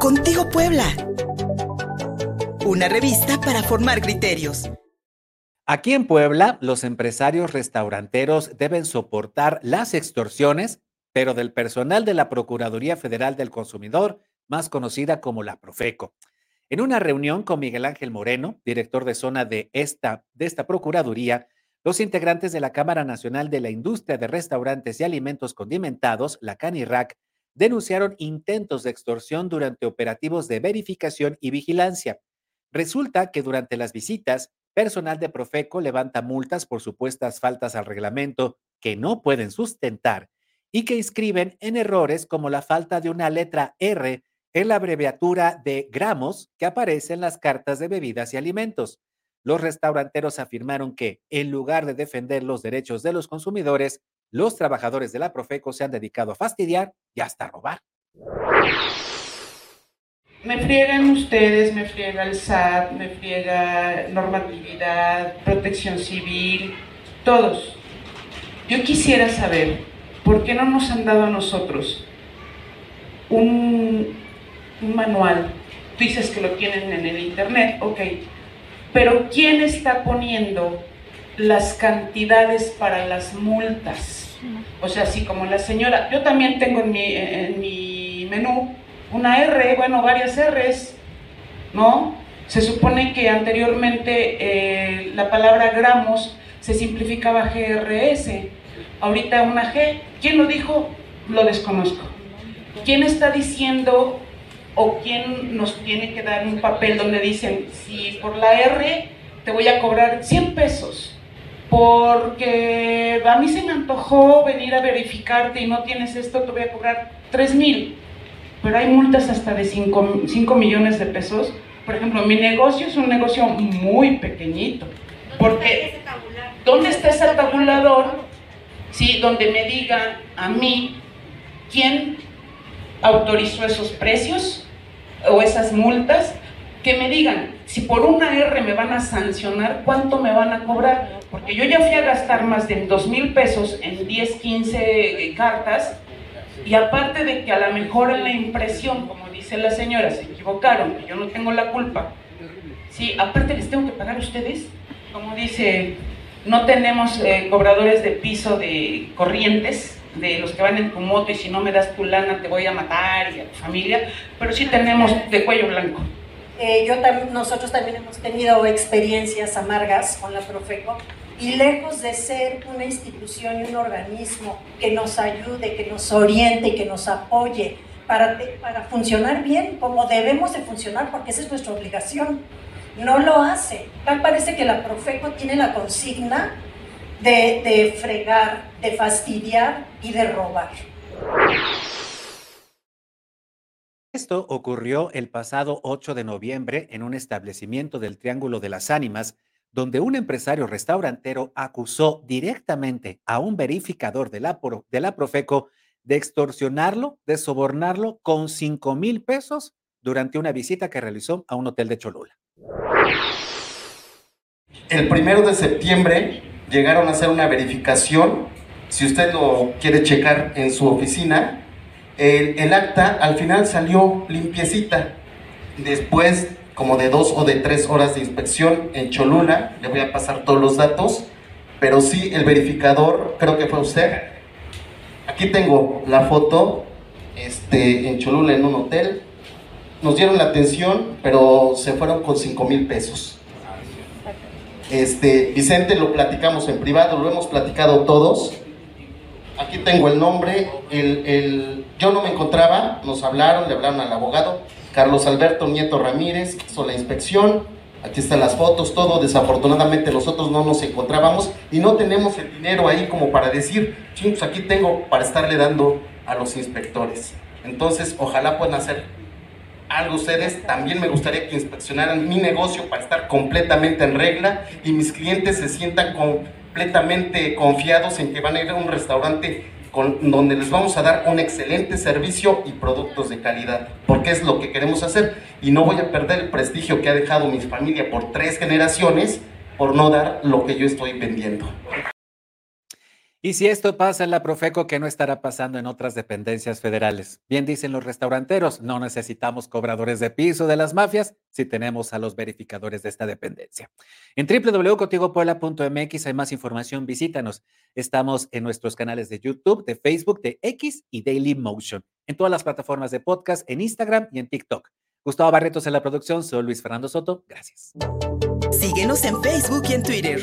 Contigo Puebla. Una revista para formar criterios. Aquí en Puebla, los empresarios restauranteros deben soportar las extorsiones, pero del personal de la Procuraduría Federal del Consumidor, más conocida como la Profeco. En una reunión con Miguel Ángel Moreno, director de zona de esta, de esta Procuraduría, los integrantes de la Cámara Nacional de la Industria de Restaurantes y Alimentos Condimentados, la CANIRAC, denunciaron intentos de extorsión durante operativos de verificación y vigilancia. Resulta que durante las visitas, personal de Profeco levanta multas por supuestas faltas al reglamento que no pueden sustentar y que inscriben en errores como la falta de una letra R en la abreviatura de gramos que aparece en las cartas de bebidas y alimentos. Los restauranteros afirmaron que, en lugar de defender los derechos de los consumidores, los trabajadores de la Profeco se han dedicado a fastidiar y hasta robar. Me friegan ustedes, me friega el SAT, me friega normatividad, protección civil, todos. Yo quisiera saber, ¿por qué no nos han dado a nosotros un, un manual? Tú dices que lo tienen en el internet, ok pero ¿quién está poniendo las cantidades para las multas? O sea, así como la señora, yo también tengo en mi, en mi menú una R, bueno, varias Rs, ¿no? Se supone que anteriormente eh, la palabra gramos se simplificaba GRS, ahorita una G. ¿Quién lo dijo? Lo desconozco. ¿Quién está diciendo o quién nos tiene que dar un papel donde dicen, si por la R te voy a cobrar 100 pesos, porque a mí se me antojó venir a verificarte y no tienes esto, te voy a cobrar 3 mil, pero hay multas hasta de 5, 5 millones de pesos. Por ejemplo, mi negocio es un negocio muy pequeñito. Porque, ¿dónde está ese tabulador? Sí, donde me diga a mí quién autorizó esos precios, o esas multas, que me digan, si por una R me van a sancionar, ¿cuánto me van a cobrar? Porque yo ya fui a gastar más de dos mil pesos en 10, 15 eh, cartas, y aparte de que a lo mejor en la impresión, como dice la señora, se equivocaron, yo no tengo la culpa, sí, aparte les tengo que pagar a ustedes, como dice, no tenemos eh, cobradores de piso de corrientes, de los que van en tu moto y si no me das tu lana te voy a matar y a tu familia, pero sí tenemos de cuello blanco. Eh, yo nosotros también hemos tenido experiencias amargas con la Profeco y lejos de ser una institución y un organismo que nos ayude, que nos oriente, que nos apoye para, para funcionar bien como debemos de funcionar, porque esa es nuestra obligación, no lo hace. Tal parece que la Profeco tiene la consigna de, de fregar, de fastidiar y de robar. Esto ocurrió el pasado 8 de noviembre en un establecimiento del Triángulo de las Ánimas, donde un empresario restaurantero acusó directamente a un verificador de la, de la Profeco de extorsionarlo, de sobornarlo con 5 mil pesos durante una visita que realizó a un hotel de Cholula. El primero de septiembre llegaron a hacer una verificación, si usted lo quiere checar en su oficina, el, acta al final salió limpiecita. Después, como de dos o de tres horas de inspección en Cholula, le voy a pasar todos los datos, pero sí el verificador, creo que fue usted. Aquí tengo la foto este, en Cholula en un hotel. Nos dieron la atención, pero se fueron con 5 mil pesos. Este, Vicente lo platicamos en privado, lo hemos platicado todos. Aquí tengo el nombre, el, yo no me encontraba, nos hablaron, le hablaron al abogado, Carlos Alberto Nieto Ramírez hizo la inspección, aquí están las fotos, todo, desafortunadamente nosotros no nos encontrábamos y no tenemos el dinero ahí como para decir, chicos, aquí tengo para estarle dando a los inspectores. Entonces, ojalá puedan hacer algo ustedes, también me gustaría que inspeccionaran mi negocio para estar completamente en regla y mis clientes se sientan completamente confiados en que van a ir a un restaurante con, donde les vamos a dar un excelente servicio y productos de calidad, porque es lo que queremos hacer y no voy a perder el prestigio que ha dejado mi familia por tres generaciones por no dar lo que yo estoy vendiendo. Y si esto pasa en la Profeco, ¿qué no estará pasando en otras dependencias federales? Bien dicen los restauranteros, no necesitamos cobradores de piso de las mafias si tenemos a los verificadores de esta dependencia. En www.contigopuebla.mx hay más información, visítanos. Estamos en nuestros canales de YouTube, de Facebook, de X y Daily Motion, en todas las plataformas de podcast, en Instagram y en TikTok. Gustavo Barretos en la producción, soy Luis Fernando Soto, gracias. Síguenos en Facebook y en Twitter.